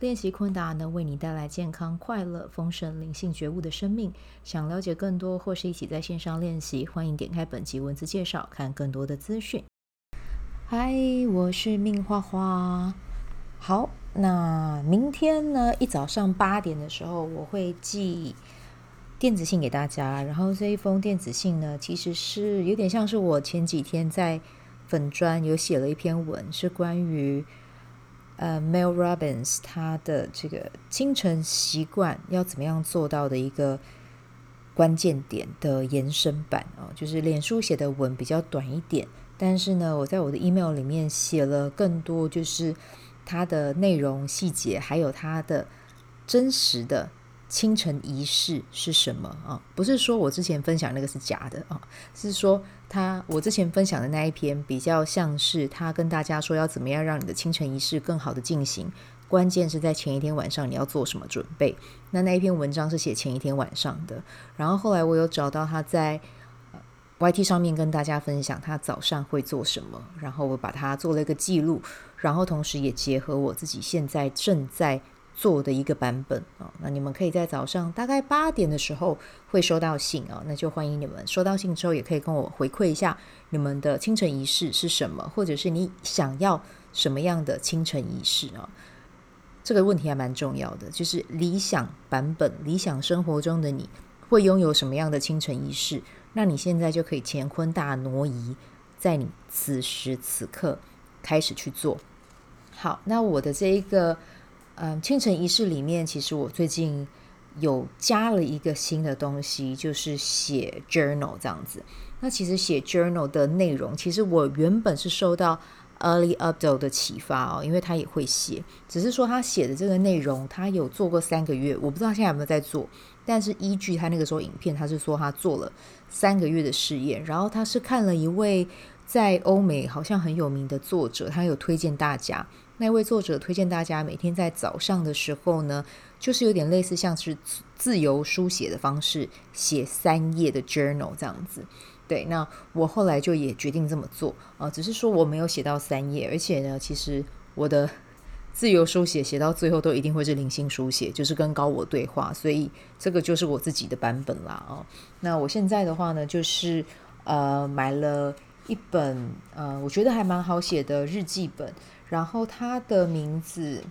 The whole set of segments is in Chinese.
练习昆达能为你带来健康、快乐、丰盛、灵性觉悟的生命。想了解更多或是一起在线上练习，欢迎点开本集文字介绍，看更多的资讯。嗨，我是命花花。好，那明天呢，一早上八点的时候，我会寄电子信给大家。然后这一封电子信呢，其实是有点像是我前几天在粉专有写了一篇文，是关于。呃、，Mel Robbins 他的这个清晨习惯要怎么样做到的一个关键点的延伸版哦，就是脸书写的文比较短一点，但是呢，我在我的 email 里面写了更多，就是它的内容细节，还有它的真实的。清晨仪式是什么啊？不是说我之前分享那个是假的啊，是说他我之前分享的那一篇比较像是他跟大家说要怎么样让你的清晨仪式更好的进行，关键是在前一天晚上你要做什么准备。那那一篇文章是写前一天晚上的，然后后来我有找到他在 YT 上面跟大家分享他早上会做什么，然后我把它做了一个记录，然后同时也结合我自己现在正在。做的一个版本啊，那你们可以在早上大概八点的时候会收到信啊，那就欢迎你们收到信之后也可以跟我回馈一下你们的清晨仪式是什么，或者是你想要什么样的清晨仪式啊？这个问题还蛮重要的，就是理想版本、理想生活中的你会拥有什么样的清晨仪式？那你现在就可以乾坤大挪移，在你此时此刻开始去做。好，那我的这一个。嗯，清晨仪式里面，其实我最近有加了一个新的东西，就是写 journal 这样子。那其实写 journal 的内容，其实我原本是受到 Early Abdaal 的启发哦，因为他也会写，只是说他写的这个内容，他有做过三个月，我不知道现在有没有在做。但是依据他那个时候影片，他是说他做了三个月的试验，然后他是看了一位在欧美好像很有名的作者，他有推荐大家。那位作者推荐大家每天在早上的时候呢，就是有点类似像是自由书写的方式，写三页的 journal 这样子。对，那我后来就也决定这么做啊，只是说我没有写到三页，而且呢，其实我的自由书写写到最后都一定会是灵性书写，就是跟高我对话，所以这个就是我自己的版本啦啊。那我现在的话呢，就是呃买了一本呃，我觉得还蛮好写的日记本。然后它的名字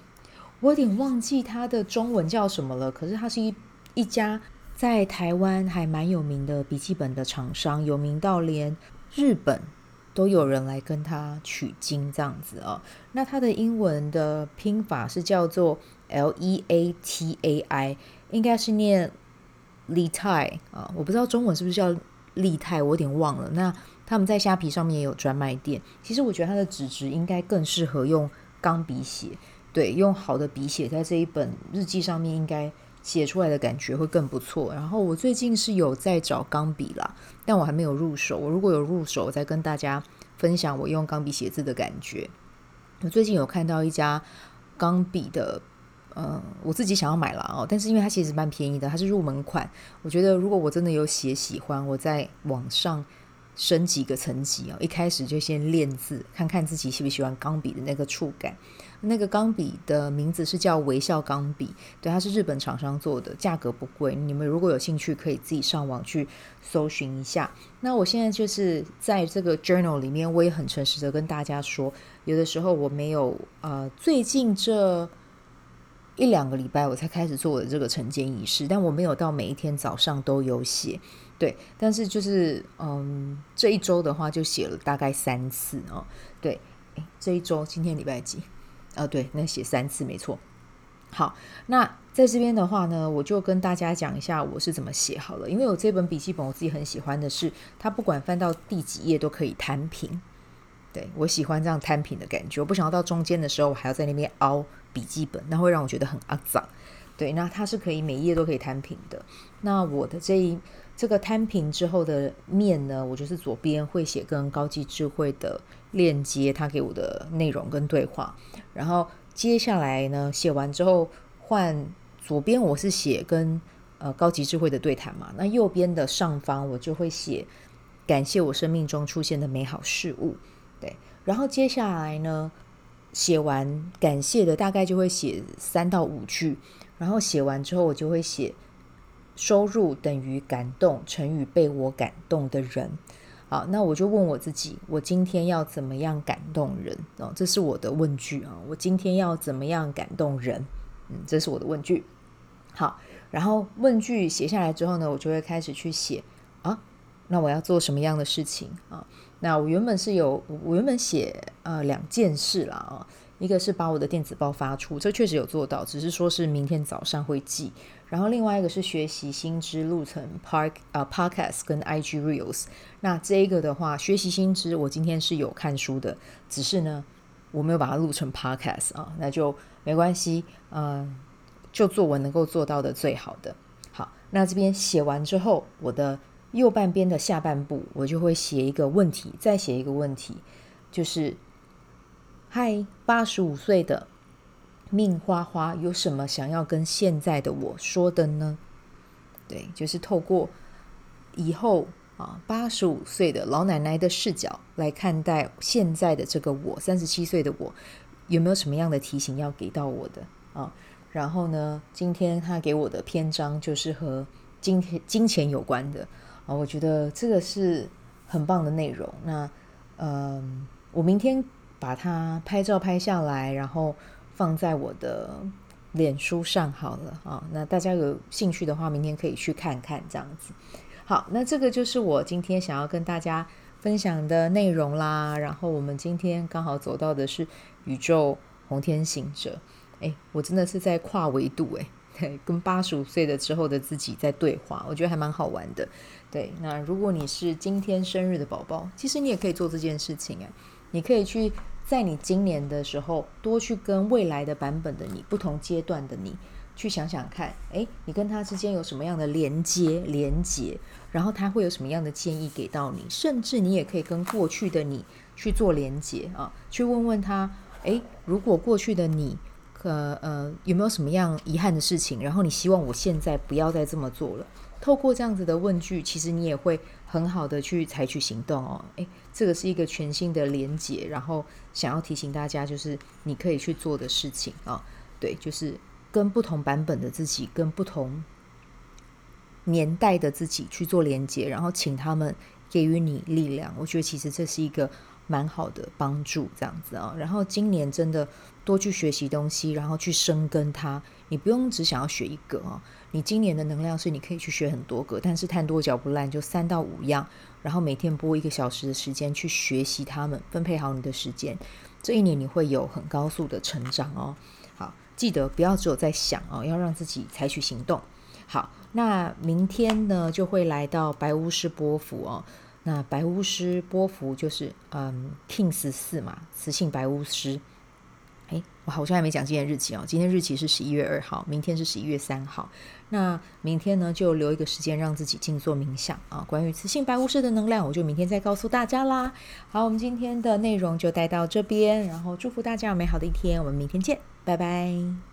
我有点忘记它的中文叫什么了，可是它是一一家在台湾还蛮有名的笔记本的厂商，有名到连日本都有人来跟他取经这样子啊、哦。那它的英文的拼法是叫做 L E A T A I，应该是念利泰啊，我不知道中文是不是叫利泰，我有点忘了。那他们在虾皮上面也有专卖店。其实我觉得它的纸质应该更适合用钢笔写，对，用好的笔写在这一本日记上面，应该写出来的感觉会更不错。然后我最近是有在找钢笔啦，但我还没有入手。我如果有入手，我再跟大家分享我用钢笔写字的感觉。我最近有看到一家钢笔的，嗯，我自己想要买了哦，但是因为它其实蛮便宜的，它是入门款。我觉得如果我真的有写喜欢，我在网上。升几个层级啊！一开始就先练字，看看自己喜不喜欢钢笔的那个触感。那个钢笔的名字是叫微笑钢笔，对，它是日本厂商做的，价格不贵。你们如果有兴趣，可以自己上网去搜寻一下。那我现在就是在这个 journal 里面，我也很诚实的跟大家说，有的时候我没有呃，最近这一两个礼拜我才开始做的这个晨间仪式，但我没有到每一天早上都有写。对，但是就是嗯，这一周的话就写了大概三次哦。对，诶，这一周今天礼拜几？啊，对，那写三次没错。好，那在这边的话呢，我就跟大家讲一下我是怎么写好了。因为我这本笔记本我自己很喜欢的是，它不管翻到第几页都可以摊平。对，我喜欢这样摊平的感觉，我不想要到中间的时候我还要在那边凹笔记本，那会让我觉得很肮脏。对，那它是可以每一页都可以摊平的。那我的这一这个摊平之后的面呢，我就是左边会写跟高级智慧的链接，他给我的内容跟对话。然后接下来呢，写完之后换左边，我是写跟呃高级智慧的对谈嘛。那右边的上方我就会写感谢我生命中出现的美好事物。对，然后接下来呢，写完感谢的大概就会写三到五句。然后写完之后，我就会写。收入等于感动乘以被我感动的人，好，那我就问我自己，我今天要怎么样感动人？哦，这是我的问句啊，我今天要怎么样感动人？嗯，这是我的问句。好，然后问句写下来之后呢，我就会开始去写啊，那我要做什么样的事情啊？那我原本是有，我原本写呃两件事啦啊。一个是把我的电子报发出，这确实有做到，只是说是明天早上会寄。然后另外一个是学习新知路程 Park 呃 Podcast 跟 IG Reels。那这一个的话，学习新知我今天是有看书的，只是呢我没有把它录成 Podcast 啊，那就没关系，嗯、就做我能够做到的最好的。好，那这边写完之后，我的右半边的下半部我就会写一个问题，再写一个问题，就是。嗨，八十五岁的命花花有什么想要跟现在的我说的呢？对，就是透过以后啊，八十五岁的老奶奶的视角来看待现在的这个我，三十七岁的我，有没有什么样的提醒要给到我的啊？然后呢，今天他给我的篇章就是和金钱金钱有关的啊，我觉得这个是很棒的内容。那嗯，我明天。把它拍照拍下来，然后放在我的脸书上好了啊。那大家有兴趣的话，明天可以去看看这样子。好，那这个就是我今天想要跟大家分享的内容啦。然后我们今天刚好走到的是宇宙红天行者，诶，我真的是在跨维度诶，跟八十五岁的之后的自己在对话，我觉得还蛮好玩的。对，那如果你是今天生日的宝宝，其实你也可以做这件事情诶，你可以去。在你今年的时候，多去跟未来的版本的你，不同阶段的你，去想想看，诶，你跟他之间有什么样的连接、连接，然后他会有什么样的建议给到你，甚至你也可以跟过去的你去做连接啊，去问问他，诶，如果过去的你，呃呃有没有什么样遗憾的事情，然后你希望我现在不要再这么做了。透过这样子的问句，其实你也会很好的去采取行动哦。诶，这个是一个全新的连结，然后想要提醒大家，就是你可以去做的事情啊、对，就是跟不同版本的自己，跟不同年代的自己去做连结，然后请他们给予你力量。我觉得其实这是一个蛮好的帮助，这样子啊、然后今年真的多去学习东西，然后去深耕它。你不用只想要学一个啊、哦。你今年的能量是你可以去学很多个，但是贪多嚼不烂，就三到五样，然后每天拨一个小时的时间去学习它们，分配好你的时间，这一年你会有很高速的成长哦。好，记得不要只有在想哦，要让自己采取行动。好，那明天呢就会来到白巫师波符哦。那白巫师波符就是嗯，King 十四嘛，磁性白巫师。哎，我好像还没讲今天日期哦。今天日期是十一月二号，明天是十一月三号。那明天呢，就留一个时间让自己静坐冥想啊。关于磁性白巫师的能量，我就明天再告诉大家啦。好，我们今天的内容就带到这边，然后祝福大家有美好的一天。我们明天见，拜拜。